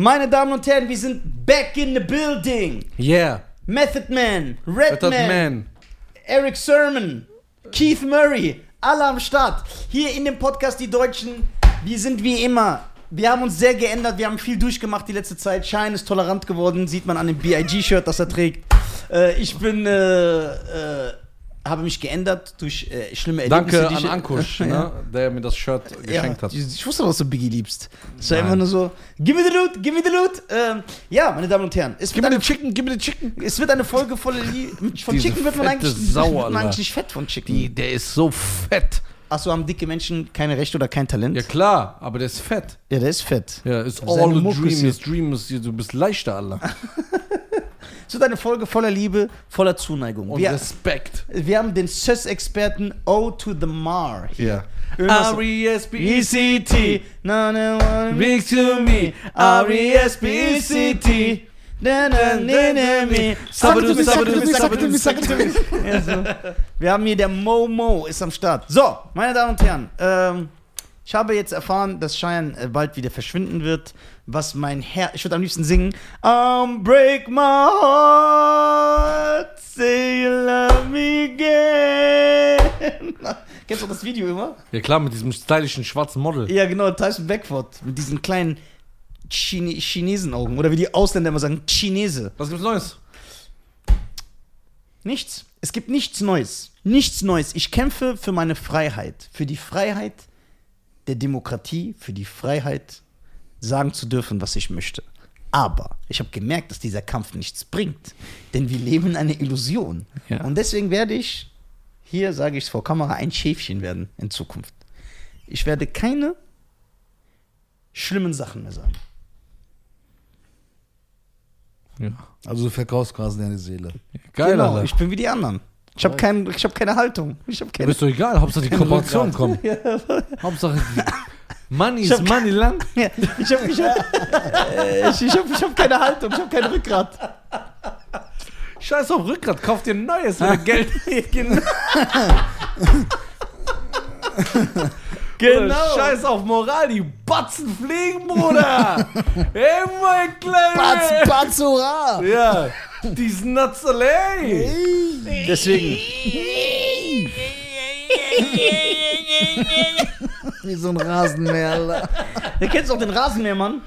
Meine Damen und Herren, wir sind back in the building. Yeah. Method Man, Method Redman, Man. Eric Sermon, Keith Murray, alle am Start. Hier in dem Podcast Die Deutschen, wir sind wie immer. Wir haben uns sehr geändert, wir haben viel durchgemacht die letzte Zeit. Shine ist tolerant geworden, sieht man an dem BIG-Shirt, das er trägt. Äh, ich bin, äh, äh, habe mich geändert durch äh, schlimme Erlebnisse. Danke an ich- Ankusch, Ja. ne, der mir das Shirt geschenkt hat. Ich, ich wusste doch, dass du Biggie liebst. Es war einfach nur so, give me the loot, give me the loot. Ähm, ja, meine Damen und Herren, es Gib wird, mir eine, den Chicken, gib mir den Chicken. es wird eine Folge voller Liebe. Von Diese Chicken wird man eigentlich, Sau, wird man eigentlich nicht fett von Chicken. Die, der ist so fett. Achso, haben dicke Menschen keine Rechte oder kein Talent? Ja Ja, klar, aber der ist fett. der ist fett. Ja, ist all a Mucke dream. Is dream is, du bist leichter, Alter. Es wird eine Folge voller Liebe, voller Zuneigung. Und Wir, Respekt. wir haben den SÖS-Experten O to the Mar. Na, na, na, Speak to me. So. Wir haben hier der Momo ist am Start. So, meine Damen und Herren, ähm, ich habe jetzt erfahren, dass Cheyenne äh, bald wieder verschwinden wird, was mein Herr, ich würde am liebsten singen, um, break my heart, say you love me again. Kennst du das Video immer? Ja klar, mit diesem stylischen schwarzen Model. Ja, genau, Tyson Beckford mit diesen kleinen Chine Chinesenaugen oder wie die Ausländer immer sagen, Chinese. Was gibt's Neues? Nichts. Es gibt nichts Neues. Nichts Neues. Ich kämpfe für meine Freiheit. Für die Freiheit der Demokratie, für die Freiheit, sagen zu dürfen, was ich möchte. Aber ich habe gemerkt, dass dieser Kampf nichts bringt. Denn wir leben in einer Illusion. Ja. Und deswegen werde ich, hier sage ich es vor Kamera, ein Schäfchen werden in Zukunft. Ich werde keine schlimmen Sachen mehr sagen. Ja. Also du verkaufst quasi deine Seele. Geil, genau, Alter. ich bin wie die anderen. Ich habe kein, ich hab keine Haltung. Ich habe Du keine bist doch egal, Hauptsache die Kooperation kommt. Hauptsache die Money is Money Land. Ich habe ich hab, ich, ich hab, ich hab keine Haltung, ich habe kein Rückgrat. Scheiß auf Rückgrat, kauf dir ein neues, wenn du Geld genau. Genau. Scheiß auf Moral, die Batzen fliegen, Bruder. hey, mein Kleiner. Batz, Batz, hurra! Ja, dies Nuts allein. Deswegen, Wie so ein Rasenmäher, ihr kennt auch den Rasenmähermann.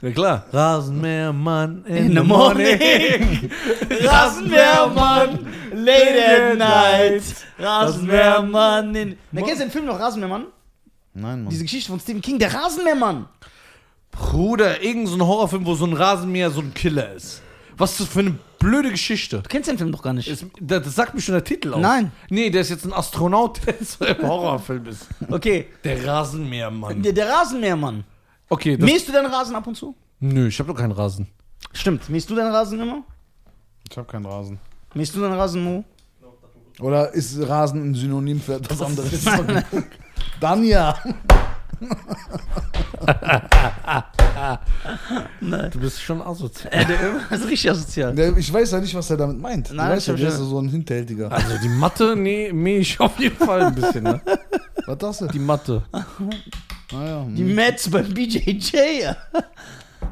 Ja klar. Rasenmähermann in, In the morning. Rasenmähermann, late at night. Rasenmähermann in. Na, kennst du den Film noch Rasenmähermann? Nein, Mann. Diese Geschichte von Stephen King, der Rasenmähermann. Bruder, irgend so ein Horrorfilm, wo so ein Rasenmäher so ein Killer ist. Was ist das für eine blöde Geschichte? Du kennst den Film doch gar nicht. Ist, das, das sagt mir schon der Titel aus. Nein. Nee, der ist jetzt ein Astronaut, der so im Horrorfilm ist. Okay, Der Rasenmähermann. der, der Rasenmähermann. Okay, das, Mähst du deinen Rasen ab und zu? nö, ich hab doch keinen Rasen. Stimmt. Mähst du deinen Rasen immer? Ich hab keinen Rasen. Mähst du deinen Rasen, Mo? Oder ist Rasen ein Synonym für etwas anderes? Dann ja. Du bist schon asozial. Äh, der ist richtig asozial. Der- Ich weiß ja nicht, was er damit meint. Nein, du weißt ich ja, der ist so ein Hinterhältiger. Also die Mathe, nee, mäh ich auf jeden Fall ein bisschen, ne? Was das denn? Die Mathe. Naja. Die Mets beim BJJ.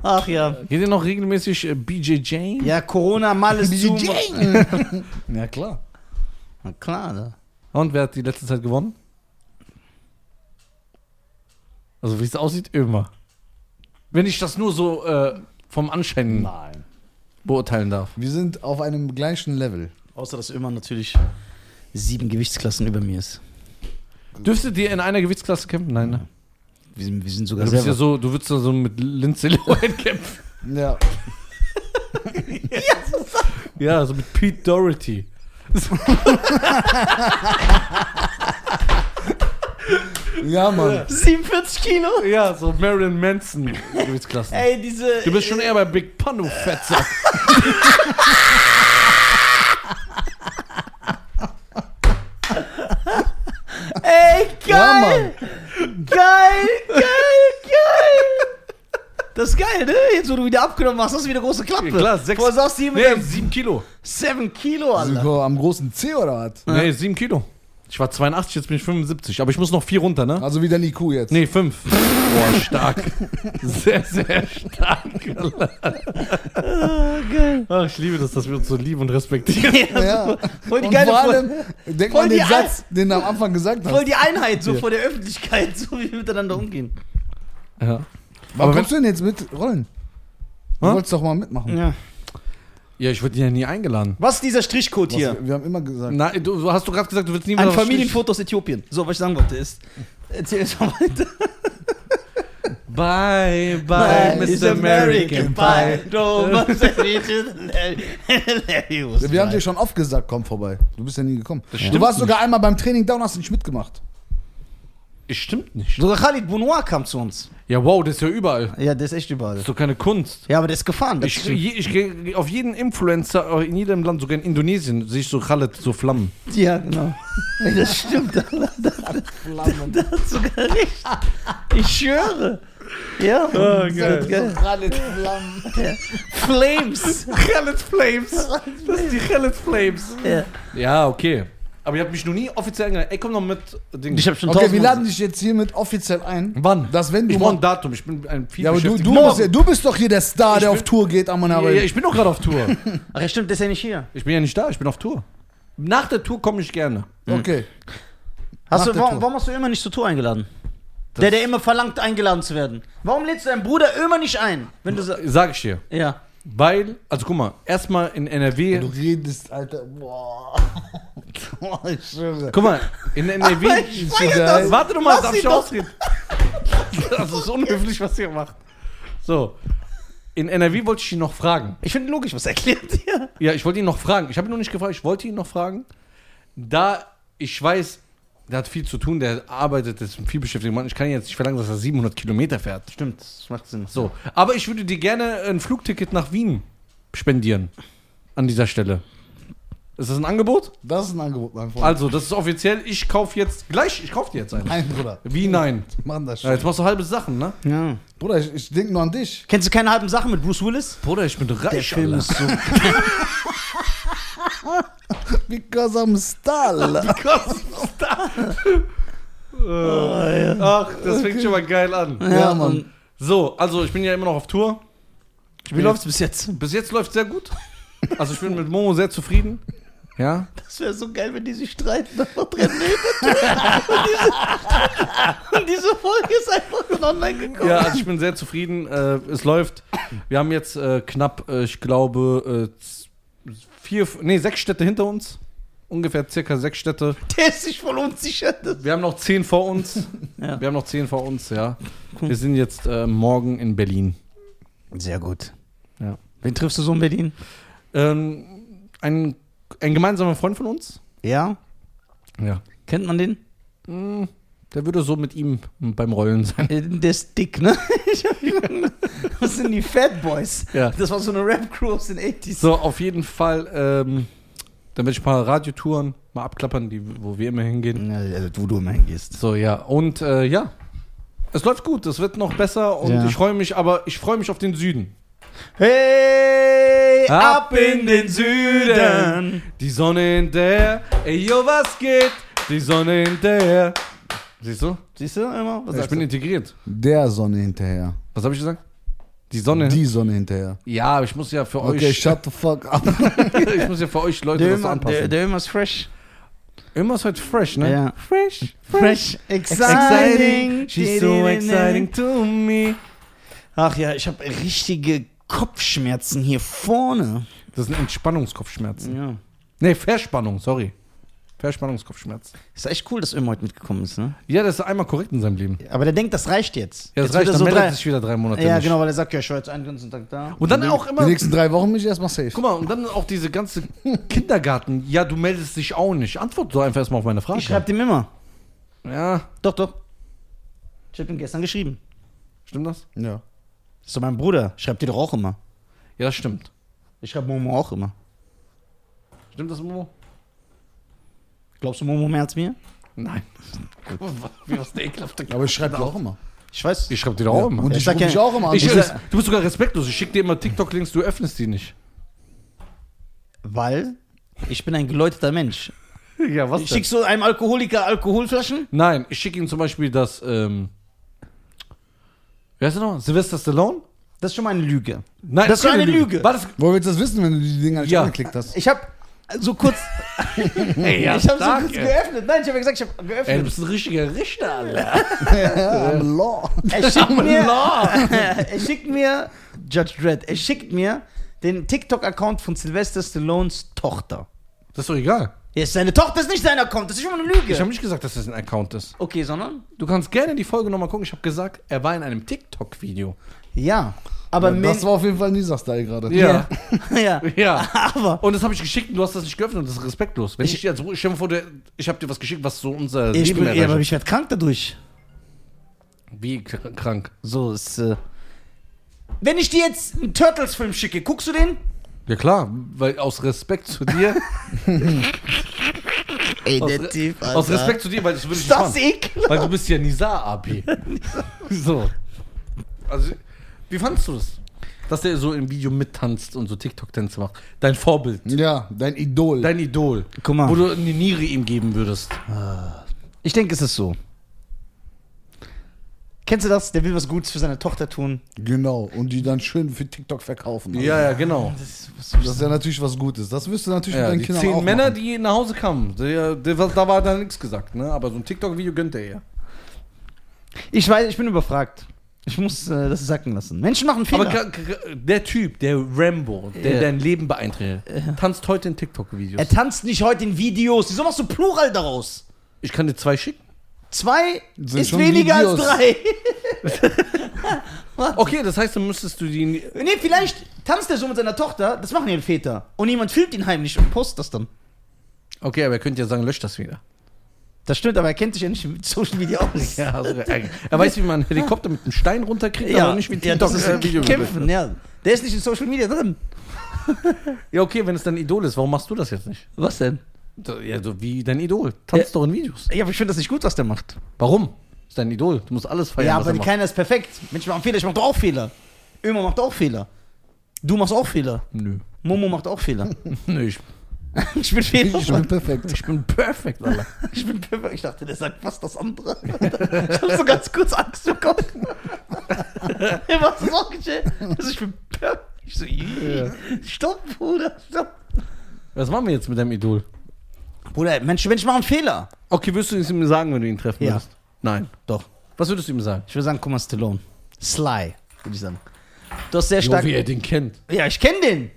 Ach ja. Geht ihr noch regelmäßig äh, BJJ? Ja, Corona, mal ist zu. Ja, klar. Na klar, ne? Und wer hat die letzte Zeit gewonnen? Also wie es aussieht, immer. Wenn ich das nur so äh, vom Anschein Nein. beurteilen darf. Wir sind auf einem gleichen Level. Außer, dass immer natürlich sieben Gewichtsklassen über mir ist. Dürftet ihr in einer Gewichtsklasse kämpfen? Nein, ne? Wir sind, wir sind sogar Du bist ja selber. so, du würdest ja so mit Lindsay Lohan kämpfen. Ja. Ja, so mit Pete Doherty. Ja, Mann. 47 Kilo? Ja, so Marilyn Manson Gewichtsklasse. Ey, diese. Du bist schon eher bei Big Pun, du Fettsack. Ey, Ja, geil! Mann. geil, geil, geil! Das ist geil, ne? Jetzt, wo du wieder abgenommen hast, hast du wieder große Klappe. Ja, klar, sechs- Vorher sagst du hier mit Nee, dem sieben Kilo. 7 Kilo, Alter. am großen C oder was? Nee, sieben Kilo. Ich war 82, jetzt bin ich 75. Aber ich muss noch vier runter, ne? Also wieder IQ jetzt. Nee, fünf. Boah, stark. Sehr, sehr stark. Ach, ich liebe das, dass wir uns so lieben und respektieren. Ja. Voll die Und geile vor allem, denk voll mal an den die Satz, den du am Anfang gesagt hast. voll die Einheit, so Ja. vor der Öffentlichkeit, so wie wir miteinander umgehen. Ja. Aber kommst du denn jetzt mit Rollen? Du Hä? wolltest doch mal mitmachen. Ja. Ja, ich wurde ja nie eingeladen. Was ist dieser Strichcode Was, hier? Wir haben immer gesagt. Na, du, hast du gerade gesagt, du willst nie Ein Familienfoto aus Äthiopien. So, was ich sagen wollte ist. Erzähl es mal weiter. Bye, bye, Mr. American Pie. Wir haben dir schon oft gesagt, komm vorbei. Du bist ja nie gekommen. Du warst sogar einmal beim Training da und hast nicht mitgemacht. Es stimmt nicht. Sogar Khalid Bounoir kam zu uns. Ja, wow, das ist ja überall. Ja, der ist echt überall. Das ist doch keine Kunst. Ja, aber der ist gefahren. Das Ich, stimmt. je- ich gehe auf jeden Influencer in jedem Land, sogar in Indonesien, sehe ich so Khaled, so Flammen. ja, genau. Ey, das stimmt. Da, da, da, da hat sogar recht. Ich schwöre. Ja, Mann. geil. geil. Flames. Khaled Flames. Das sind die Khaled Flames. Ja. Ja, okay. Aber ihr habt mich noch nie offiziell eingeladen. Ey, komm noch mit. Ding. Ich hab schon Okay, wir laden dich jetzt hiermit offiziell ein. Wann? Dass wenn du ich brauche ein Datum. Ich bin ein viel Ja, aber du, du, bist, ja, du bist doch hier der Star, Ich der bin- auf Tour geht, am Ja, ja, ich bin doch gerade auf Tour. Ach ja, stimmt, der ist ja nicht hier. Ich bin ja nicht da, ich bin auf Tour. Nach der Tour komme ich gerne. Okay. Hast Nach du, warum, warum hast du immer nicht zur Tour eingeladen? der, der immer verlangt, eingeladen zu werden. Warum lädst du deinen Bruder immer nicht ein? Wenn du sa- Sag ich dir. Ja. Weil, also guck mal, erstmal in NRW. Du redest, Alter. Boah. Ich schwöre. Guck mal, in NRW. so das. Warte doch mal, darf ich ausreden? Das ist unhöflich, was ihr macht. So. In NRW wollte ich ihn noch fragen. Ich finde logisch, was er erklärt hier. Ja, ich wollte ihn noch fragen. Ich habe ihn noch nicht gefragt, ich wollte ihn noch fragen. Da ich weiß, der hat viel zu tun, der arbeitet, ist ein vielbeschäftigter Mann. Ich kann ihn jetzt nicht verlangen, dass er 700 Kilometer fährt. Stimmt, das macht Sinn. So. Aber ich würde dir gerne ein Flugticket nach Wien spendieren. An dieser Stelle. Ist das ein Angebot? Das ist ein Angebot, mein Freund. Also, das ist offiziell. Ich kaufe jetzt gleich, ich kaufe dir jetzt einen. Nein, Bruder. Wie nein? Machen das Ja, schon. jetzt machst du halbe Sachen, ne? Ja. Bruder, ich, ich denke nur an dich. Kennst du keine halben Sachen mit Bruce Willis? Bruder, ich bin reich. Der Film Alter. ist so. Because I'm Stall. Ach, das fängt schon mal geil an. Ja, Mann. So, also ich bin ja immer noch auf Tour. Wie läuft's bis jetzt? Bis jetzt läuft sehr gut. Also ich bin mit Momo sehr zufrieden. Ja. Das wäre so geil, wenn die sich streiten und noch drin und, diese, und diese Folge ist einfach online gekommen. Ja, also ich bin sehr zufrieden. Äh, es läuft. Wir haben jetzt äh, knapp, äh, ich glaube, äh, vier, nee, sechs Städte hinter uns. Ungefähr circa sechs Städte. Der ist sich voll unsicher. Wir haben noch zehn vor uns. Ja. Wir haben noch zehn vor uns, ja. Wir sind jetzt äh, morgen in Berlin. Sehr gut. Ja. Wen triffst du so in Berlin? Ähm, ein, ein gemeinsamer Freund von uns. Ja? Ja. Kennt man den? Mm, Der würde so mit ihm beim Rollen sein. Äh, Der ist dick, ne? Was sind die Fat Boys? Ja. Das war so eine Rap-Crew aus den 80s. So, auf jeden Fall, ähm, dann werde ich ein paar Radiotouren mal abklappern, die, wo wir immer hingehen. Ja, also, wo du immer hingehst. So, ja. Und äh, ja, es läuft gut, es wird noch besser und Ja. ich freue mich, aber ich freue mich auf den Süden. Hey, Ab in den Süden, die Sonne hinterher. Ey, yo, was geht? Die Sonne hinterher. Siehst du? Siehst du immer? Was ich bin du? integriert. Der Sonne hinterher. Was habe ich gesagt? Die Sonne. Die Sonne hinterher. ja, aber ich muss ja für Okay, euch. shut the fuck up. ich muss ja für euch Leute Der das immer, anpassen. der, der immer ist fresh. Immer ist heute fresh, ne? Ja. Fresh, Fresh, exciting. She's so exciting to me. Ach ja, ich habe richtige Kopfschmerzen hier vorne. Das sind Entspannungskopfschmerzen. Ja. Nee, Verspannung, sorry. Verspannungskopfschmerz. Ist echt cool, dass Ömer heute mitgekommen ist, ne? Ja, das ist einmal korrekt in seinem Leben. Aber der denkt, das reicht jetzt. Ja, das jetzt reicht, er dann so meldet drei, sich wieder drei Monate Ja, nicht. genau, weil er sagt, ja, ich war jetzt einen ganzen Tag da. Und dann auch Die immer, nächsten drei Wochen bin ich erstmal safe. guck mal, und dann auch diese ganze Kindergarten. Ja, du meldest dich auch nicht. Antwort doch einfach erstmal auf meine Frage. Ich schreibe dem immer. ja, Doch, doch. Ich habe ihm gestern geschrieben. stimmt das? Ja. Das ist doch mein Bruder. Schreibt dir doch auch immer. Ja, das stimmt. Ich schreibe Momo auch immer. Stimmt das, Momo? Glaubst du Momo mehr als mir? Nein. Wie was der ekelhafte Aber ich schreibe dir auch immer. Ich weiß. Ich schreibe dir doch auch immer. Und Ich ich sag ja- dich auch immer an. Ich, Du du bist sogar respektlos. Ich schicke dir immer TikTok-Links, du öffnest die nicht. Weil ich bin ein geläuteter Mensch. Ja, was Ich schick so einem Alkoholiker Alkoholflaschen? Nein, ich schicke ihm zum Beispiel das, ähm, wer ist noch? Sylvester Stallone? Das ist schon mal eine Lüge. Nein, Das ist eine Lüge. War das, Woher willst du das wissen, wenn du die Dinger nicht Ja. angeklickt hast? Ich habe so kurz. ey, ja, ich habe so stark, kurz ey. geöffnet. Nein, ich habe gesagt, ich habe Ey, du geöffnet. bist ein richtiger Richter, Alter. I'm law. Er schickt mir. er schickt mir. Judge Dredd. Er schickt mir den TikTok-Account von Sylvester Stallones Tochter. Das ist doch egal. Ja, ist seine Tochter ist nicht sein Account. Das ist schon mal eine Lüge. Ich habe nicht gesagt, dass das ein Account ist. okay, sondern? Du kannst gerne die Folge nochmal gucken. Ich habe gesagt, er war in einem TikTok-Video. Ja. Aber das Men- war auf jeden Fall Nisa-Style gerade. Ja. ja. Ja. Aber. Und das habe ich geschickt und du hast das nicht geöffnet und das ist respektlos. Wenn ich, dir jetzt, stell dir mal vor, du- ich habe dir was geschickt, was so unser Ich Leben bin, ja, aber erreicht. ich werde krank dadurch. Wie kr- krank. So ist. Äh wenn ich dir jetzt einen Turtles-Film schicke, guckst du den? Ja klar, weil aus Respekt zu dir, Ey, aus, Re- aus Respekt zu dir, weil das würde ich Ist nicht das machen. ekelhaft? Weil du bist ja Nisa Abi. so. Also, wie fandest du das? Dass der so im Video mittanzt und so TikTok-Tänze macht. Dein Vorbild. Ja, dein Idol. Dein Idol. Guck mal. Wo du eine Niere ihm geben würdest. Ich denke, es ist so. Kennst du das? Der will was Gutes für seine Tochter tun. genau. Und die dann schön für TikTok verkaufen. Ja, ja, genau. Das ist ja natürlich was Gutes. Das wirst du natürlich Ja, mit deinen die Kindern zehn auch Männer, machen. die nach Hause kamen, der, der, da war da nichts gesagt, ne? Aber so ein TikTok-Video gönnt er ja. Ich weiß, ich bin überfragt. Ich muss äh, das sacken lassen. Menschen machen Fehler. Aber der Typ, der Rambo, der Ja. dein Leben beeinträchtigt, tanzt heute in TikTok-Videos. er tanzt nicht heute in Videos. Wieso machst du Plural daraus? Ich kann dir zwei schicken. Zwei Sind ist schon weniger Videos. als drei. Okay, das heißt, dann müsstest du die. nee, vielleicht tanzt er so mit seiner Tochter. Das machen ja die Väter. Und jemand filmt ihn heimlich und postet das dann. Okay, aber er könnte ja sagen, lösch das wieder. Das stimmt, aber er kennt sich ja nicht mit Social Media aus. Ja, also, er, er weiß, wie man einen Helikopter mit einem Stein runterkriegt, ja, aber nicht wie ja, das ist ein Video Kämpfen, ja. Der ist nicht in Social Media drin. Ja, okay, wenn es dein Idol ist, warum machst du das jetzt nicht? Was denn? Ja, so wie dein Idol. Tanzt doch in Videos. Ja, aber ich finde das nicht gut, was der macht. Warum? Ist dein Idol. Du musst alles feiern. Ja, was aber er macht. keiner ist perfekt. Menschen machen Fehler. Ich mach doch auch Fehler. Ömer macht auch Fehler. Du machst auch Fehler. Nö. Momo macht auch Fehler. Nö, ich, ich bin Fehler. Ich bin perfekt. ich bin perfekt, Alter. Ich bin perfekt. Ich dachte, der sagt fast das andere. Ich habe so ganz kurz Angst bekommen. Er macht das auch geschehen. Also ich bin perfekt. Ich so, yeah. stopp, Bruder, stopp. Was machen wir jetzt mit deinem Idol? Bruder, Menschen, Menschen machen Fehler. Okay, würdest du es ihm sagen, wenn du ihn treffen Ja. würdest? Nein. Doch. Was würdest du ihm sagen? Ich würde sagen, guck mal, Stallone. Sly, würde ich sagen. Du hast sehr stark. wie er den kennt. Ja, ich kenne den.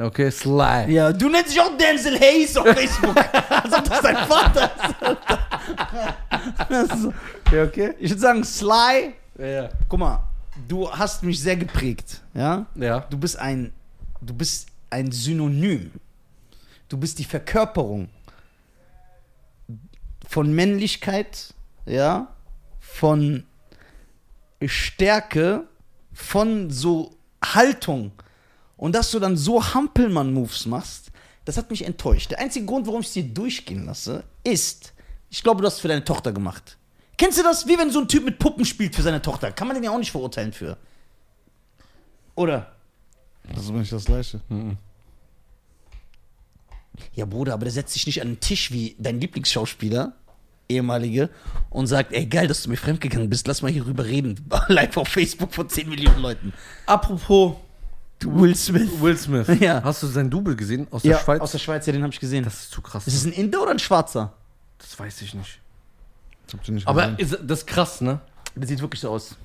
Okay, Sly. Ja, du nennst dich auch Denzel Hayes auf Facebook. Als ob das dein Vater ist. Also, Ja, okay. ich würde sagen, Sly, Ja, ja. guck mal, du hast mich sehr geprägt. Ja? Ja. Du bist ein, du bist ein Synonym. Du bist die Verkörperung von Männlichkeit, ja, von Stärke, von so Haltung. Und dass du dann so Hampelmann-Moves machst, das hat mich enttäuscht. Der einzige Grund, warum ich es dir durchgehen lasse, ist, ich glaube, du hast es für deine Tochter gemacht. Kennst du das? Wie wenn so ein Typ mit Puppen spielt für seine Tochter. Kann man den ja auch nicht verurteilen für. Oder? Das ist nicht das Gleiche. Ja, Bruder, aber der setzt sich nicht an den Tisch wie dein Lieblingsschauspieler, ehemalige, und sagt, ey, geil, dass du mir fremdgegangen bist, lass mal hier rüber reden. Live auf Facebook von 10 Millionen Leuten. Apropos Will Smith. Will Smith. Ja. Hast du sein Double gesehen aus der Ja, Schweiz? aus der Schweiz, ja, den habe ich gesehen. das ist zu krass. ist es ein Inder oder ein Schwarzer? Das weiß ich nicht. Das habt ihr nicht Aber gesehen. ist, das ist krass, ne? Der sieht wirklich so aus.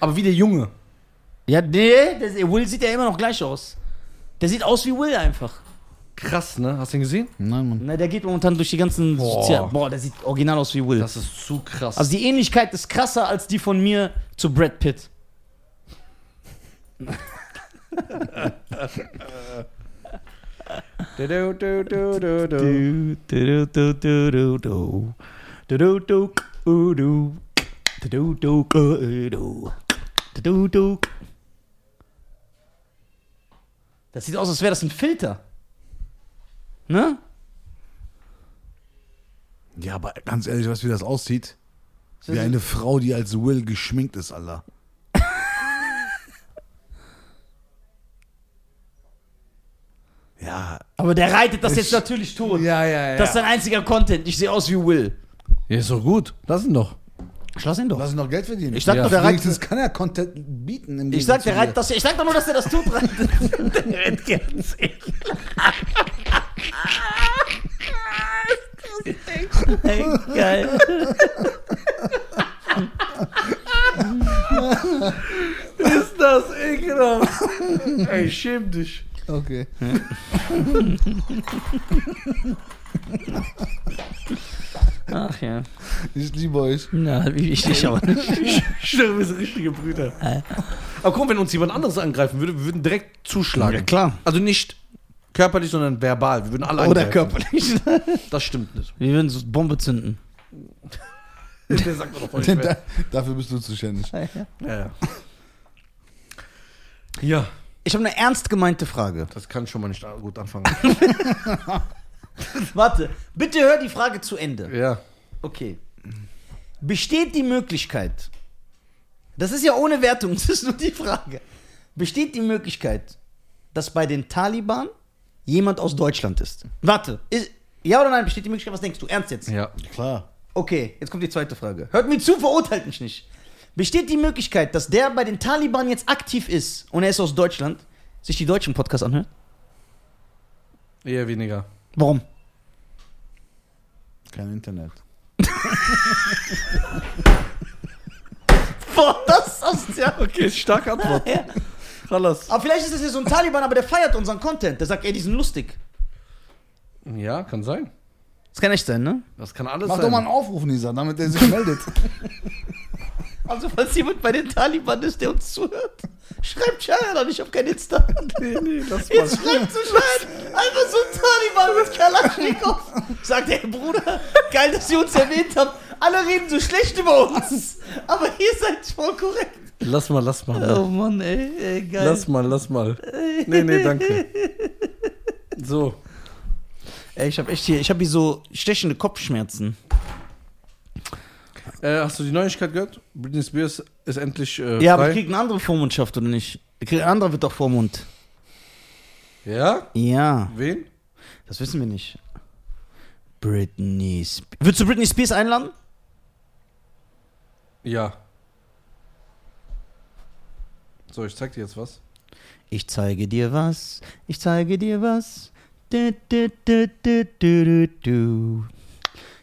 Aber wie der Junge. Ja, nee, der, Will sieht ja immer noch gleich aus. Der sieht aus wie Will einfach. Krass, ne? Hast du ihn gesehen? Nein, Mann. Na, der geht momentan durch die ganzen Boah. Sozial Boah, der sieht original aus wie Will. Das ist zu krass. also die Ähnlichkeit ist krasser als die von mir zu Brad Pitt. Das sieht aus, als wäre das ein Filter. Ne? Ja, aber ganz ehrlich, was wie das aussieht? Wie eine Frau, die als Will geschminkt ist, Alter. ja, Aber der reitet das jetzt natürlich tot. Ja, ja, ja. Das ist sein einziger Content. Ich sehe aus wie Will. Ja, ist doch gut. Lass ihn doch. Schloss ihn doch. Lass ihn noch Geld verdienen. Ich sag Ja. doch, der reitet. kann er Content bieten. Im Ich sag, der reitet das. Ich sag doch nur, dass der das tot reitet. der rennt ganz Ey, geil. Ist das ekelhaft. Ey, schäm dich. Okay. Ach ja. Ich liebe euch. Na, wie wichtig aber nicht. Ich schwöre, wir sind richtige Brüder. Aber guck, wenn uns jemand anderes angreifen würde, wir würden direkt zuschlagen. Ja, klar. Also nicht körperlich, sondern verbal. Wir würden alle Oder angreifen. körperlich. Das stimmt nicht. Wir würden so Bombe zünden. Der sagt doch voll Da, dafür bist du zuständig. Ja, ja. ja, Ich habe eine ernst gemeinte Frage. das kann schon mal nicht gut anfangen. Warte, bitte hör die Frage zu Ende. ja. Okay. Besteht die Möglichkeit, das ist ja ohne Wertung, das ist nur die Frage. Besteht die Möglichkeit, dass bei den Taliban jemand aus Deutschland ist? Warte, ist, ja oder nein, besteht die Möglichkeit, was denkst du? Ernst jetzt? Ja. Klar. Okay, jetzt kommt die zweite Frage. Hört mir zu, verurteilt mich nicht. Besteht die Möglichkeit, dass der bei den Taliban jetzt aktiv ist und er ist aus Deutschland, sich die deutschen Podcasts anhört? Eher weniger. Warum? Kein Internet. Boah, das ist asozial. Okay, starke Antwort. Ja. Alles. Aber vielleicht ist es ja so ein Taliban, aber der feiert unseren Content. Der sagt, ey, die sind lustig. Ja, kann sein. Das kann echt sein, ne? Das kann alles Mach sein. doch mal einen Aufruf, Nisa, damit er sich meldet. Also, falls jemand bei den Taliban ist, der uns zuhört, schreibt Cheyenne an, ich hab kein Insta. Nee, nee, lass mal. Jetzt schreibt zu Cheyenne einfach so ein Taliban mit Kalaschnikow. Sagt, ey, Bruder, geil, dass ihr uns erwähnt habt. Alle reden so schlecht über uns. Aber ihr seid voll korrekt. Lass mal, lass mal. Oh Mann, ey, ey geil. Lass mal, lass mal. Nee, nee, danke. So. Ey, ich hab echt hier, ich hab hier so stechende Kopfschmerzen. Äh, hast du die Neuigkeit gehört? Britney Spears ist endlich äh, Ja, aber kriegt eine andere Vormundschaft, oder nicht? Kriegt- Ein anderer wird doch Vormund. ja? Ja, Wen? das wissen wir nicht. Britney Spears. Würdest du Britney Spears einladen? Ja. So, ich zeig dir jetzt was. Ich zeige dir was, ich zeige dir was. Du, du, du.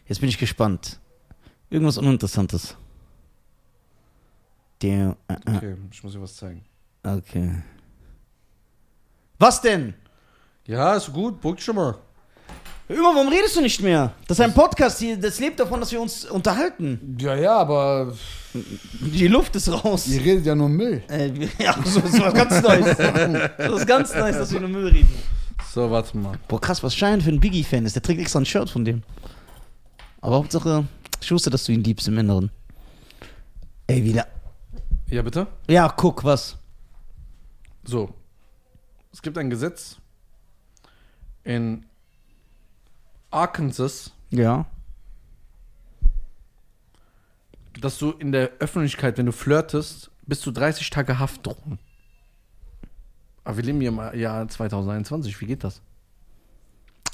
Jetzt bin ich gespannt. Irgendwas Uninteressantes. Der, äh, äh, Okay, ich muss dir was zeigen. okay. Was denn? Ja, ist gut, beruhigt schon mal. Immer, warum redest du nicht mehr? Das ist ein Podcast hier, das lebt davon, dass wir uns unterhalten. ja, ja, aber Die Luft ist raus. ihr redet ja nur Müll. Äh, ja, so, so was ganz Neues. So was ganz Neues, dass wir nur Müll reden. So, warte mal. Boah, krass, was Schein für ein Biggie-Fan ist. Der trägt extra ein Shirt von dem. Aber Hauptsache, ich wusste, dass du ihn liebst im Inneren. Ey, wieder. Ja, bitte? Ja, guck, was. So. Es gibt ein Gesetz in Arkansas, Ja. dass du in der Öffentlichkeit, wenn du flirtest, bis zu 30 Tage Haft drohen. Aber wir leben hier im Jahr 2021. Wie geht das?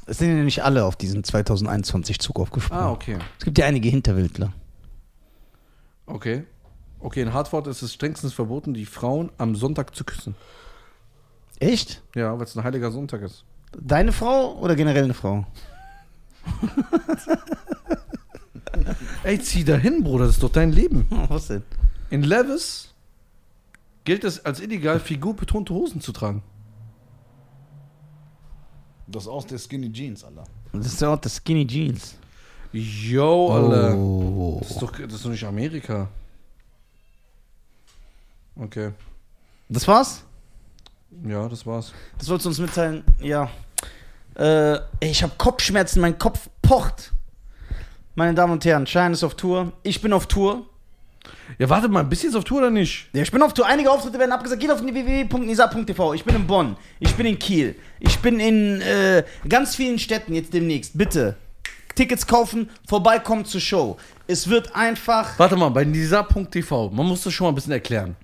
Es sind ja nicht alle auf diesen 2021 Zug aufgesprungen. Ah, okay. Es gibt ja einige Hinterwildler. Okay. Okay, in Hartford ist es strengstens verboten, die Frauen am Sonntag zu küssen. Echt? Ja, weil es ein heiliger Sonntag ist. Deine Frau oder generell eine Frau? Ey, zieh da hin, Bruder, das ist doch dein Leben. Was denn? In Levis gilt es als illegal, figurbetonte Hosen zu tragen. Das ist aus der Skinny Jeans, Alter. Das ist ja auch das Skinny Jeans. Yo, Alter. Oh. Das, ist doch, das ist doch nicht Amerika. Okay. Das war's? Ja, das war's. Das wolltest du uns mitteilen? Ja. Äh, ich habe Kopfschmerzen, mein Kopf pocht. Meine Damen und Herren, Schein ist auf Tour. Ich bin auf Tour. Ja, warte mal, bist du jetzt auf Tour oder nicht? Ja, ich bin auf Tour. Einige Auftritte werden abgesagt. Geht auf www.nisa.tv. Ich bin in Bonn. Ich bin in Kiel. Ich bin in äh, ganz vielen Städten jetzt demnächst. Bitte. Tickets kaufen, vorbeikommen zur Show. Es wird einfach. Warte mal, bei nisa.tv, man muss das schon mal ein bisschen erklären.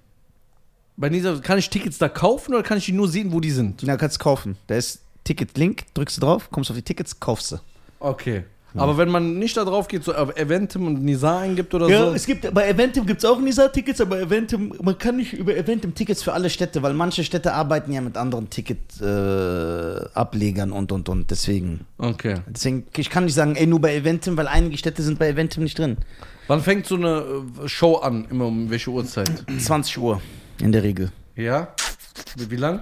Bei Nisa, kann ich Tickets da kaufen oder kann ich die nur sehen, wo die sind? Na, kannst kaufen. Da ist Ticket-Link, drückst du drauf, kommst auf die Tickets, kaufst du. Okay. Aber wenn man nicht da drauf geht, so auf Eventim und Nisa eingibt oder Ja, so. es gibt, bei Eventim gibt es auch Nisa-Tickets, aber Eventim, man kann nicht über Eventim Tickets für alle Städte, weil manche Städte arbeiten ja mit anderen Ticket-Ablegern äh, und und und. Deswegen, Okay. deswegen, ich kann nicht sagen, ey, nur bei Eventim, weil einige Städte sind bei Eventim nicht drin. Wann fängt so eine äh, Show an? Immer um welche Uhrzeit? 20 Uhr in der Regel. Ja? Wie, wie lang?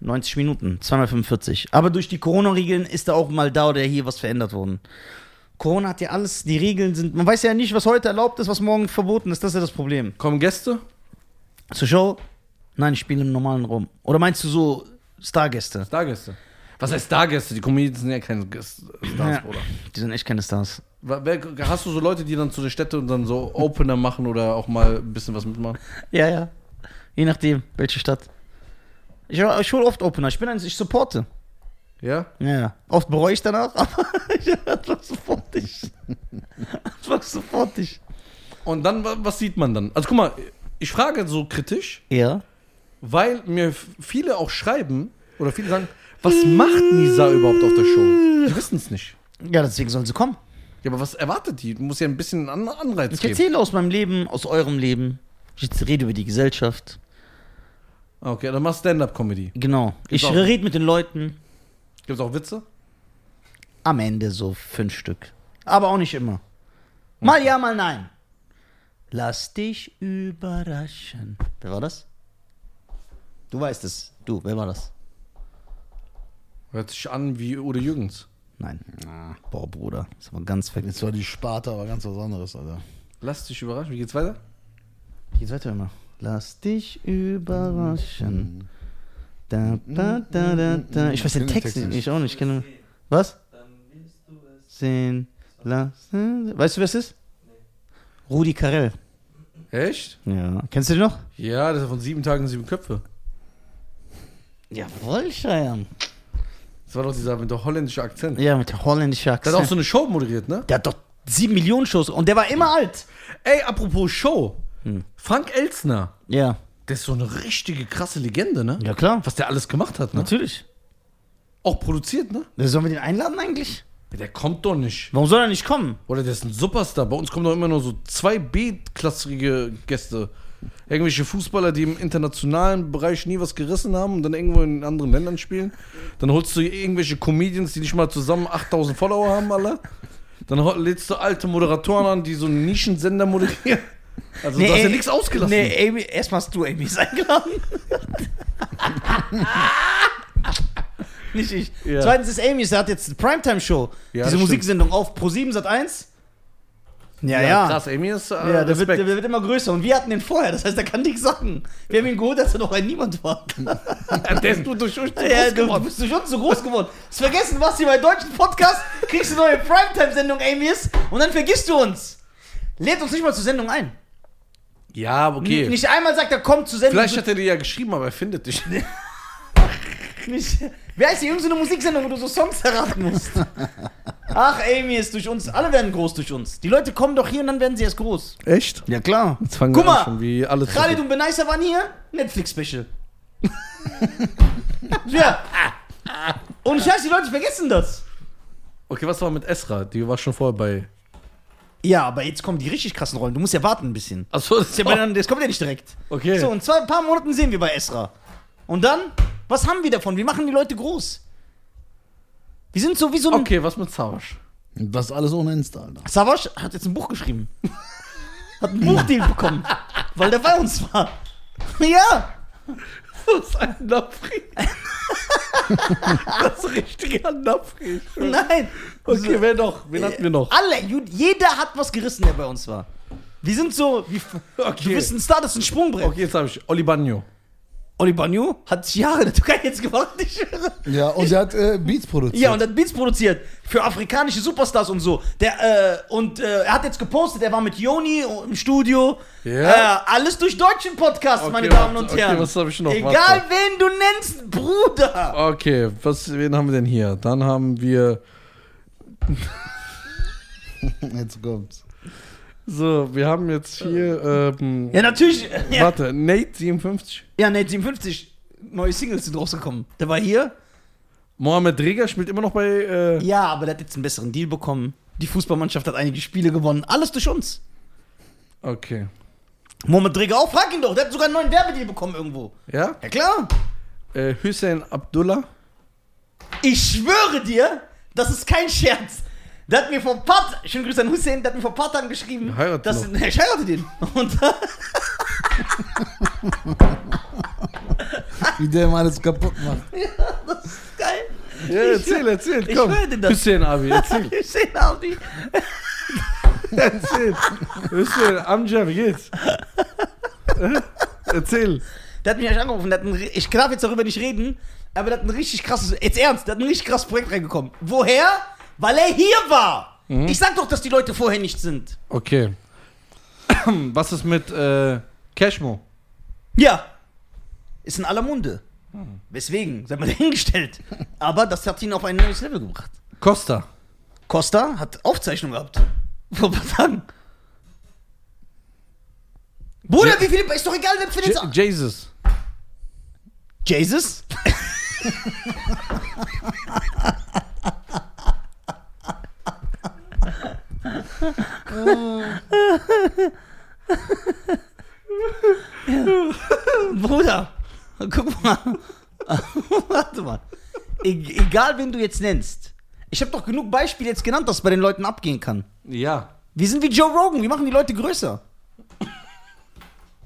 90 Minuten, 245. Aber durch die Corona-Regeln ist da auch mal da oder hier was verändert worden. Corona hat ja alles, die Regeln sind, man weiß ja nicht, was heute erlaubt ist, was morgen verboten ist, das ist ja das Problem. Kommen Gäste? Zur Show? Nein, ich spiele im normalen Raum. Oder meinst du so Stargäste? Stargäste. Was heißt Stargäste? Die Comedians sind ja keine Stars, Ja. Bruder. Die sind echt keine Stars. Hast du so Leute, die dann zu der Stätte und dann so Opener machen oder auch mal ein bisschen was mitmachen? Ja, ja. Je nachdem, welche Stadt. Ich, ich hole oft Opener, ich bin ein, ich supporte. Ja? Ja. Oft bereue ich danach, aber ich einfach sofort ich. Einfach sofort ich. Und dann, wa- was sieht man dann? Also guck mal, ich frage so kritisch, Ja. weil mir viele auch schreiben oder viele sagen, was macht Nisa überhaupt auf der Show? Die wissen es nicht. Ja, deswegen sollen sie kommen. Ja, aber was erwartet die? Du musst ja ein bisschen einen An- Anreiz Ich geben. erzähle aus meinem Leben, aus eurem Leben. Ich rede über die Gesellschaft. Okay, dann machst Stand-Up-Comedy. Genau. Ich auch- rede mit den Leuten. Gibt's auch Witze? Am Ende so fünf Stück. Aber auch nicht immer. Mal ja, mal nein. Lass dich überraschen. Wer war das? Du weißt es. Du, wer war das? Hört sich an wie Udo Jürgens. Nein. Boah, Bruder. Das war ganz vergessen. Jetzt war die Sparte aber ganz was anderes, Alter. Lass dich überraschen. Wie geht's weiter? Geht's weiter immer. Lass dich überraschen. Da, da, da, da, da. Ich weiß den Text nicht. nicht. Ich auch nicht. Ich kenne. Was? Sehen lassen. Weißt du, wer es ist? Rudi Carell. Echt? Ja. Kennst du den noch? Ja, das ist von sieben Tagen sieben Köpfe. Jawohl, Scheiern. Das war doch dieser mit der holländische Akzent. Ja, mit der holländischen Der hat Akzent. auch so eine Show moderiert, ne? der hat doch sieben Millionen Shows und der war immer alt. Ey, apropos Show. Frank Elzner, Ja. der ist so eine richtige krasse Legende, ne? Ja, klar. Was der alles gemacht hat, ne? Natürlich. Auch produziert, ne? Sollen wir den einladen eigentlich? Der kommt doch nicht. Warum soll er nicht kommen? Oder der ist ein Superstar. Bei uns kommen doch immer nur so zwei B-klassige Gäste. Irgendwelche Fußballer, die im internationalen Bereich nie was gerissen haben und dann irgendwo in anderen Ländern spielen. Dann holst du irgendwelche Comedians, die nicht mal zusammen 8000 Follower haben, alle. Dann lädst du alte Moderatoren an, die so einen Nischensender moderieren. Also du hast ja nichts ausgelassen. Nee, Amy, erstmal hast du Amy's eingeladen. Nicht ich. Ja. Zweitens ist Amy, sie hat jetzt eine Primetime-Show. Ja, Diese Musiksendung auf Pro7 Sat 1. Ja, ja. Krass, Amy ist äh, Ja, der wird, der wird immer größer. Und wir hatten den vorher, das heißt, der kann nichts sagen. Wir haben ihn geholt, als er noch ein Niemand war. der ist nur durch uns Ja, du bist durch uns so groß geworden. Hast vergessen, was hier bei deutschen Podcast kriegst du eine neue Primetime-Sendung, Amy ist, und dann vergisst du uns. Lädt uns nicht mal zur Sendung ein. Ja, okay. Nicht einmal sagt er, kommt zur Sendung. Vielleicht hat er dir ja geschrieben, aber er findet dich. nicht. Wer ist hier irgendeine Musiksendung, wo du so Songs erraten musst? Ach, Amy ist durch uns. Alle werden groß durch uns. Die Leute kommen doch hier und dann werden sie erst groß. Echt? Ja, klar. Jetzt fangen Guck wir an mal, schon, wie alle Khalid und Benaisa waren hier. Netflix-Special. ja. Und scheiße, die Leute vergessen das. Okay, was war mit Esra? Die war schon vorher bei. Ja, aber jetzt kommen die richtig krassen Rollen. Du musst ja warten ein bisschen. Achso, das Das, ist ja, dann- das kommt ja nicht direkt. Okay. So, in zwei paar Monaten sehen wir bei Esra. Und dann, was haben wir davon? Wir machen die Leute groß. Wir sind so wie so ein. Okay, was mit Savage? Das ist alles ohne Insta, Alter. Savage hat jetzt ein Buch geschrieben. Hat einen Buchdeal bekommen, weil der bei uns war. Ja, Das ist ein Napri. das ist richtiger Napri. nein. Okay, wer noch? Wen hatten wir noch? Alle, jeder hat was gerissen, der bei uns war. Wir sind so, wie, du Okay. bist ein Star, das ist ein Sprungbrett. Okay, jetzt habe ich Oli Bagno. Oli Banyu hat sich Jahre in der Türkei jetzt gemacht, ich schwöre. Ja, und der hat äh, Beats produziert. Ja, und hat Beats produziert für afrikanische Superstars und so. Der, äh, und äh, er hat jetzt gepostet, er war mit Joni im Studio. Ja. Äh, alles durch deutschen Podcast, Okay, meine Damen und warte, okay, Herren. was hab ich noch? Egal Warte. wen du nennst, Bruder. Okay, was, wen haben wir denn hier? Dann haben wir. Jetzt kommt's. So, wir haben jetzt hier. Ähm, Ja, natürlich. Ja, Warte, Nate 57. ja Nate 57, neue Singles sind rausgekommen. Der war hier. Mohamed Reger spielt immer noch bei. Äh, Ja, aber der hat jetzt einen besseren Deal bekommen. Die Fußballmannschaft hat einige Spiele gewonnen. Alles durch uns. Okay. Mohamed Dreger auch, frag ihn doch. Der hat sogar einen neuen Werbedeal bekommen irgendwo. Ja? Ja klar. Äh, Hussein Abdullah. Ich schwöre dir, das ist kein Scherz. Der hat mir vor ein paar Tagen, schönen Grüße an Hussein, der hat mir vor ein paar Tagen geschrieben, Heiratet dass, noch. ich heirate den. Und Wie der mal alles kaputt macht. das ist geil. Ja, erzähl, erzähl, ich komm. schwöre dir das. Hussein Abi, erzähl. Hussein Abi. erzähl. Hussein, Amja, wie geht's? Äh, erzähl. Der hat mich eigentlich angerufen, der hat ein, ich darf jetzt darüber nicht reden, aber der hat ein richtig krasses, jetzt ernst, der hat ein richtig krasses Projekt reingekommen. Woher? Weil er hier war. Mhm. Ich sag doch, dass die Leute vorher nicht sind. Okay. Was ist mit äh, Cashmo? Ja. Ist in aller Munde. Weswegen? Sei mal dahingestellt. Aber das hat ihn auf ein neues Level gebracht. Costa. Costa hat Aufzeichnung gehabt. Vor ein paar Tagen. Bruder, Ja. wie viele. Ist doch egal, wer findet J Jesus. Jesus? Bruder, guck mal. Warte mal. E egal, wen du jetzt nennst. Ich habe doch genug Beispiele jetzt genannt, dass es bei den Leuten abgehen kann. Ja. Wir sind wie Joe Rogan, wir machen die Leute größer.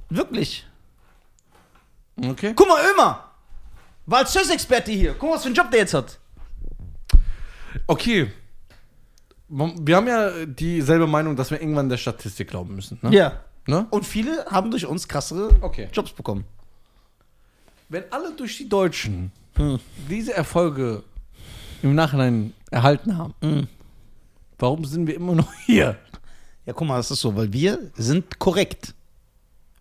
Wirklich. Okay. Guck mal, Ömer. War als Chess-Experte hier. Guck mal, was für einen Job der jetzt hat. Okay. Wir haben ja dieselbe Meinung, dass wir irgendwann der Statistik glauben müssen. Ne? Ja. Ne? Und viele haben durch uns krassere Okay. Jobs bekommen. Wenn alle durch die Deutschen Hm. diese Erfolge im Nachhinein erhalten haben, Hm. warum sind wir immer noch hier? Ja, guck mal, das ist so, weil wir sind korrekt.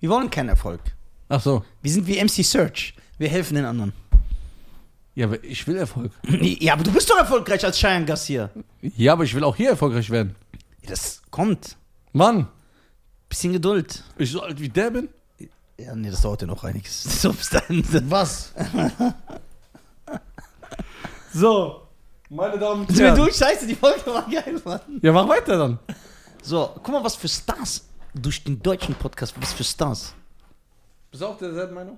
Wir wollen keinen Erfolg. Ach so. Wir sind wie MC Search. Wir helfen den anderen. Ja, aber ich will Erfolg. Ja, aber du bist doch erfolgreich als Cheyenne Gassier. Ja, aber ich will auch hier erfolgreich werden. Das kommt. Mann, Bisschen Geduld. ich so alt wie der bin? Ja, nee, das dauert ja noch einiges. Dahin. Was? So, meine Damen und Sind wir Herren. durch? Scheiße, die Folge war geil, Mann. Ja, mach weiter dann. So, guck mal, was für Stars durch den deutschen Podcast, was für Stars. Bist du auch derselben Meinung?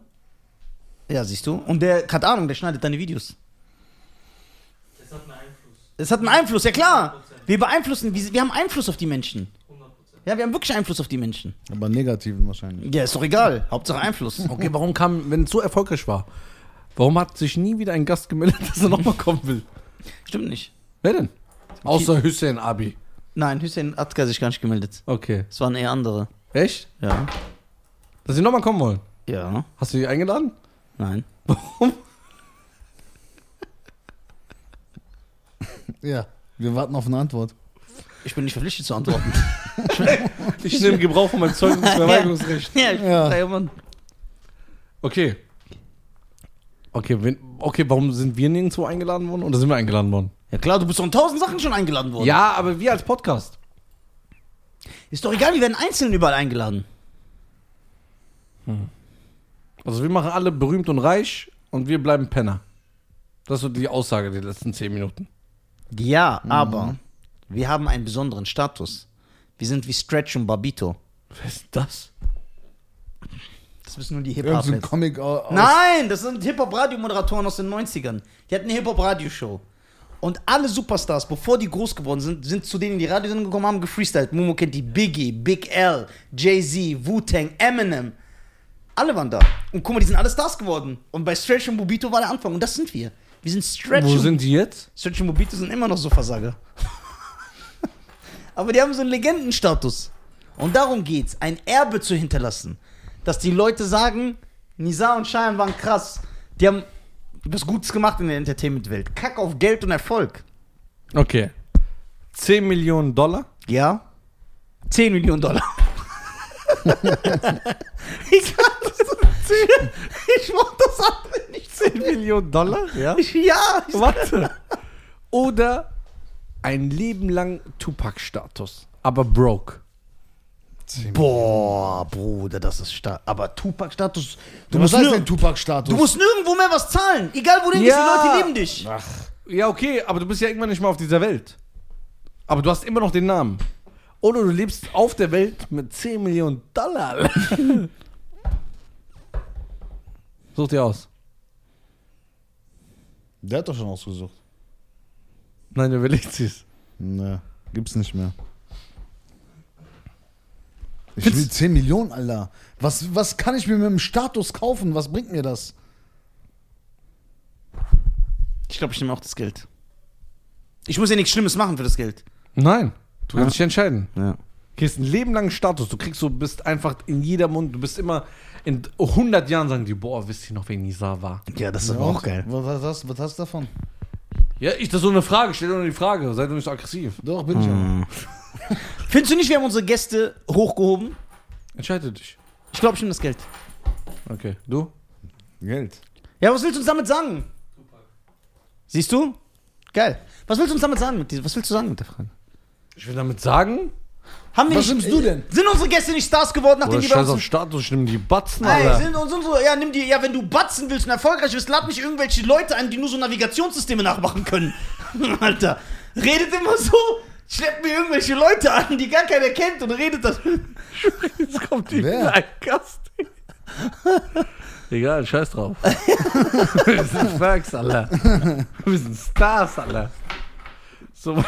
Ja, siehst du? Und der, keine Ahnung, der schneidet deine Videos. Es hat einen Einfluss. Es hat einen Einfluss, ja klar. Wir beeinflussen, wir, wir haben Einfluss auf die Menschen. 100%. Ja, wir haben wirklich Einfluss auf die Menschen. Aber negativen wahrscheinlich. Ja, ist doch egal. Hauptsache Einfluss. Okay, warum kam, wenn es so erfolgreich war, warum hat sich nie wieder ein Gast gemeldet, dass er nochmal kommen will? Stimmt nicht. Wer denn? Außer Hussein Abi. Nein, Hussein hat sich gar nicht gemeldet. Okay. Es waren eher andere. Echt? Ja. Dass sie nochmal kommen wollen? Ja. Hast du die eingeladen? Nein. Warum? Ja, wir warten auf eine Antwort. Ich bin nicht verpflichtet zu antworten. Ich nehme Gebrauch von meinem Zeugnisverweigerungsrecht. ja, ich Ja. ja. Mann. Okay. Okay, wenn, okay, warum sind wir nirgendwo eingeladen worden oder sind wir eingeladen worden? Ja klar, du bist doch in tausend Sachen schon eingeladen worden. Ja, aber wir als Podcast. Ist doch egal, wir werden einzeln überall eingeladen. Also wir machen alle berühmt und reich und wir bleiben Penner. Das ist so die Aussage der letzten zehn Minuten. Ja, aber wir haben einen besonderen Status. Wir sind wie Stretch und Babito. Wer ist das? Das wissen nur die Irgend so ein. Comic au- aus. Nein, das sind Hip-Hop-Radio-Moderatoren aus den 90ern. Die hatten eine Hip-Hop-Radio-Show. Und alle Superstars, bevor die groß geworden sind, sind zu denen in die Radiosendung gekommen, haben gefreestylt. Momo kennt die Biggie, Big L, Jay-Z, Wu-Tang, Eminem. Alle waren da. Und guck mal, die sind alle Stars geworden. Und bei Stretch und Bobito war der Anfang. Und das sind wir. Wir sind Stretch Wo sind die jetzt? Stretch und Bobito sind immer noch so Versager. Aber die haben so einen Legendenstatus. Und darum geht's, ein Erbe zu hinterlassen. Dass die Leute sagen, Nisa und Cheyenne waren krass. Die haben was Gutes gemacht in der Entertainment-Welt. Kack auf Geld und Erfolg. Okay. 10 Millionen Dollar? Ja? 10 Millionen Dollar. Ich kann das nicht. Ich mach das andere nicht. 10 Millionen Dollar? Ja. Ich, ja, ich, Warte. Oder ein Leben lang Tupac-Status, aber broke. Boah, Bruder, das ist stark. Aber Tupac-Status, du, Was musst heißt nirg- denn Tupac-Status? du musst nirgendwo mehr was zahlen. Egal wo du Ja. hingehst, die Leute lieben dich. Ach, Ja, okay, aber du bist ja irgendwann nicht mehr auf dieser Welt. Aber du hast immer noch den Namen. Oder du lebst auf der Welt mit 10 Millionen Dollar. Such dir aus. Der hat doch schon ausgesucht. Nein, der überlegt sich's. Ne, gibt's nicht mehr. Ich will 10 Millionen, Alter. Was, was kann ich mir mit dem Status kaufen? Was bringt mir das? Ich glaube, ich nehme auch das Geld. Ich muss ja nichts Schlimmes machen für das Geld. Nein, du kannst dich entscheiden. Ja. Du kriegst einen lebenlangen Status. Du kriegst so, bist einfach in jeder Mund. Du bist immer in 100 Jahren sagen die, boah, wisst ihr noch, wer Nisa war? Ja, das ist Ja, aber auch geil. Was, was, hast, was hast du davon? Ja, ich, das ist so eine Frage. Stell dir nur die Frage. Seid doch nicht so aggressiv. Doch, bin ich Hm. auch. Findest du nicht, wir haben unsere Gäste hochgehoben? Entscheide dich. Ich glaube, ich nehme das Geld. Okay, du? Geld. Ja, was willst du uns damit sagen? Siehst du? Geil. Was willst du uns damit sagen mit dieser, Was willst du sagen mit der Frage? Ich will damit sagen, Haben wir Was nicht, nimmst du denn? Sind unsere Gäste nicht Stars geworden, nachdem oder die bei scheiß auf. Status, ich nehme die Batzen, Ey, Alter. sind uns unsere, ja, nimm die, ja, wenn du batzen willst und erfolgreich bist, lad nicht irgendwelche Leute ein, die nur so Navigationssysteme nachmachen können. Alter, redet immer so, schleppt mir irgendwelche Leute an, die gar keiner kennt und redet das. Jetzt kommt die Wer? ein Gast. Egal, scheiß drauf. Wir sind Facts, Alter. Wir sind Stars, Alter. So,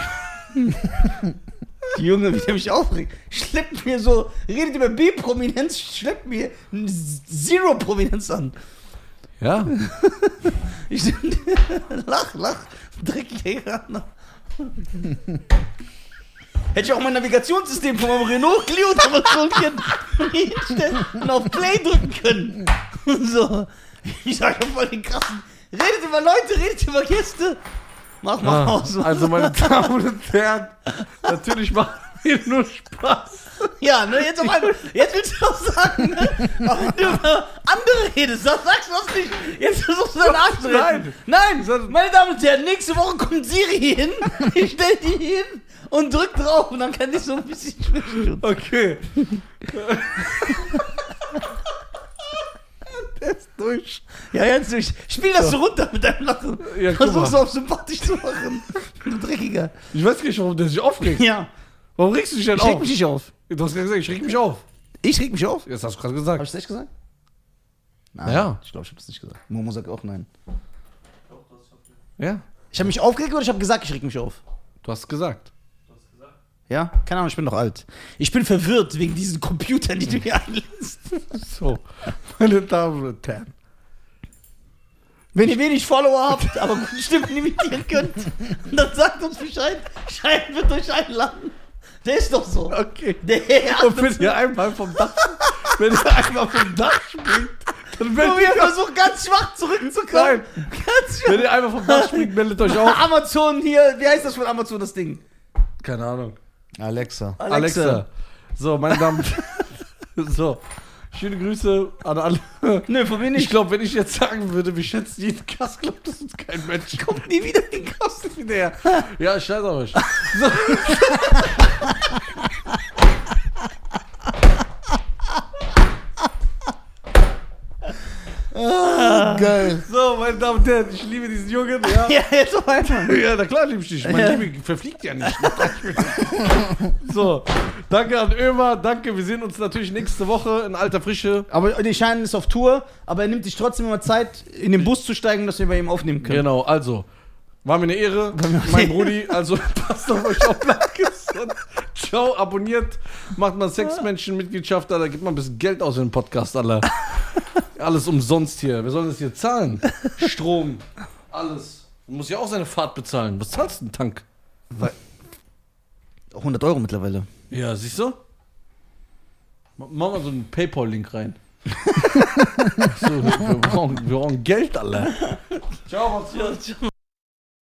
Die Junge, wie der mich aufregt, schleppt mir so, redet über B-Prominenz, schleppt mir Zero-Prominenz an. ja. Ich, lach, lach, dreckiger. Hätte ich auch mein Navigationssystem von meinem Renault Clio damals holen können und auf Play drücken können. So. Ich sag ja voll den krassen. Redet über Leute, redet über Gäste. Mach mal Ah, aus. Also, meine Damen und Herren, natürlich machen wir nur Spaß. Ja, ne, jetzt auf einmal. Jetzt willst du auch sagen, ne? Wenn du über andere redest, das sagst du das nicht. Jetzt versuchst du Arsch zu retten. Nein, meine Damen und Herren, nächste Woche kommt Siri hin. Ich stell die hin und drück drauf und dann kann ich so ein bisschen sprechen. Okay. Durch. Ja, jetzt durch. Spiel das so runter mit deinem Lachen. Ja, Versuch's auf sympathisch zu machen. Du Dreckiger. Ich weiß nicht, warum der sich aufregt. Ja. Warum regst du dich denn Ich reg auf? mich nicht auf. Du hast gerade gesagt, ich reg mich auf. Ich reg mich auf. Jetzt hast du gerade Hab gesagt. ich das echt gesagt? Nein, Ja. Ich glaube, ich habe das nicht gesagt. Momo sagt auch nein. Du hast. Ja, Ich habe mich aufgeregt oder ich habe gesagt, ich reg mich auf? du hast gesagt. Ja? Keine Ahnung, ich bin doch alt. Ich bin verwirrt wegen diesen Computern, die du mir einlädst. So, meine Damen und Herren. Wenn ihr wenig Follower habt, aber gute Stimmen imitieren könnt, dann sagt uns Bescheid. Schein wird euch einladen. Der ist doch so. Okay. Der Und wenn ihr einmal vom Dach, wenn ihr einmal vom Dach springt, dann wir meldet ihr versuchen, ganz schwach zurückzukommen. Ganz schwach. Wenn ihr einmal vom Dach springt, meldet euch auf. Amazon hier, wie heißt das von Amazon, das Ding? Keine Ahnung. Alexa. Alexa. So, meine Damen und Herren. So. Schöne Grüße an alle. Nö, von mir Ich nicht. glaube, wenn ich jetzt sagen würde, wir schätzen jeden Gast, glaubt das uns kein Mensch. Kommt nie wieder in den Kosten. wieder her. Ja, scheiß auf euch. So. Geil. so, meine Damen und Herren, ich liebe diesen Jungen. Ja, Ja, jetzt auf einmal. ja na klar liebe ich dich. Meine Liebe verfliegt ja nicht. so, danke an Ömer, danke. Wir sehen uns natürlich nächste Woche in alter Frische. Aber die Schein ist auf Tour, aber er nimmt sich trotzdem immer Zeit, in den Bus zu steigen, dass wir bei ihm aufnehmen können. Genau, also, war mir eine Ehre, mein Brudi. Also, passt auf euch auf, gesund. Ciao, abonniert, macht mal Sexmenschen-Mitgliedschaft, Alter, gibt mal ein bisschen Geld aus in den Podcast, Alter. Alles umsonst hier. Wir sollen das hier zahlen. Strom, alles. Man muss ja auch seine Fahrt bezahlen. Was zahlst du einen Tank? 100 Euro mittlerweile. Ja, siehst du? Ma- Mach mal so einen Paypal-Link rein. so, wir, brauchen, wir brauchen Geld, Alter. Ciao, gut.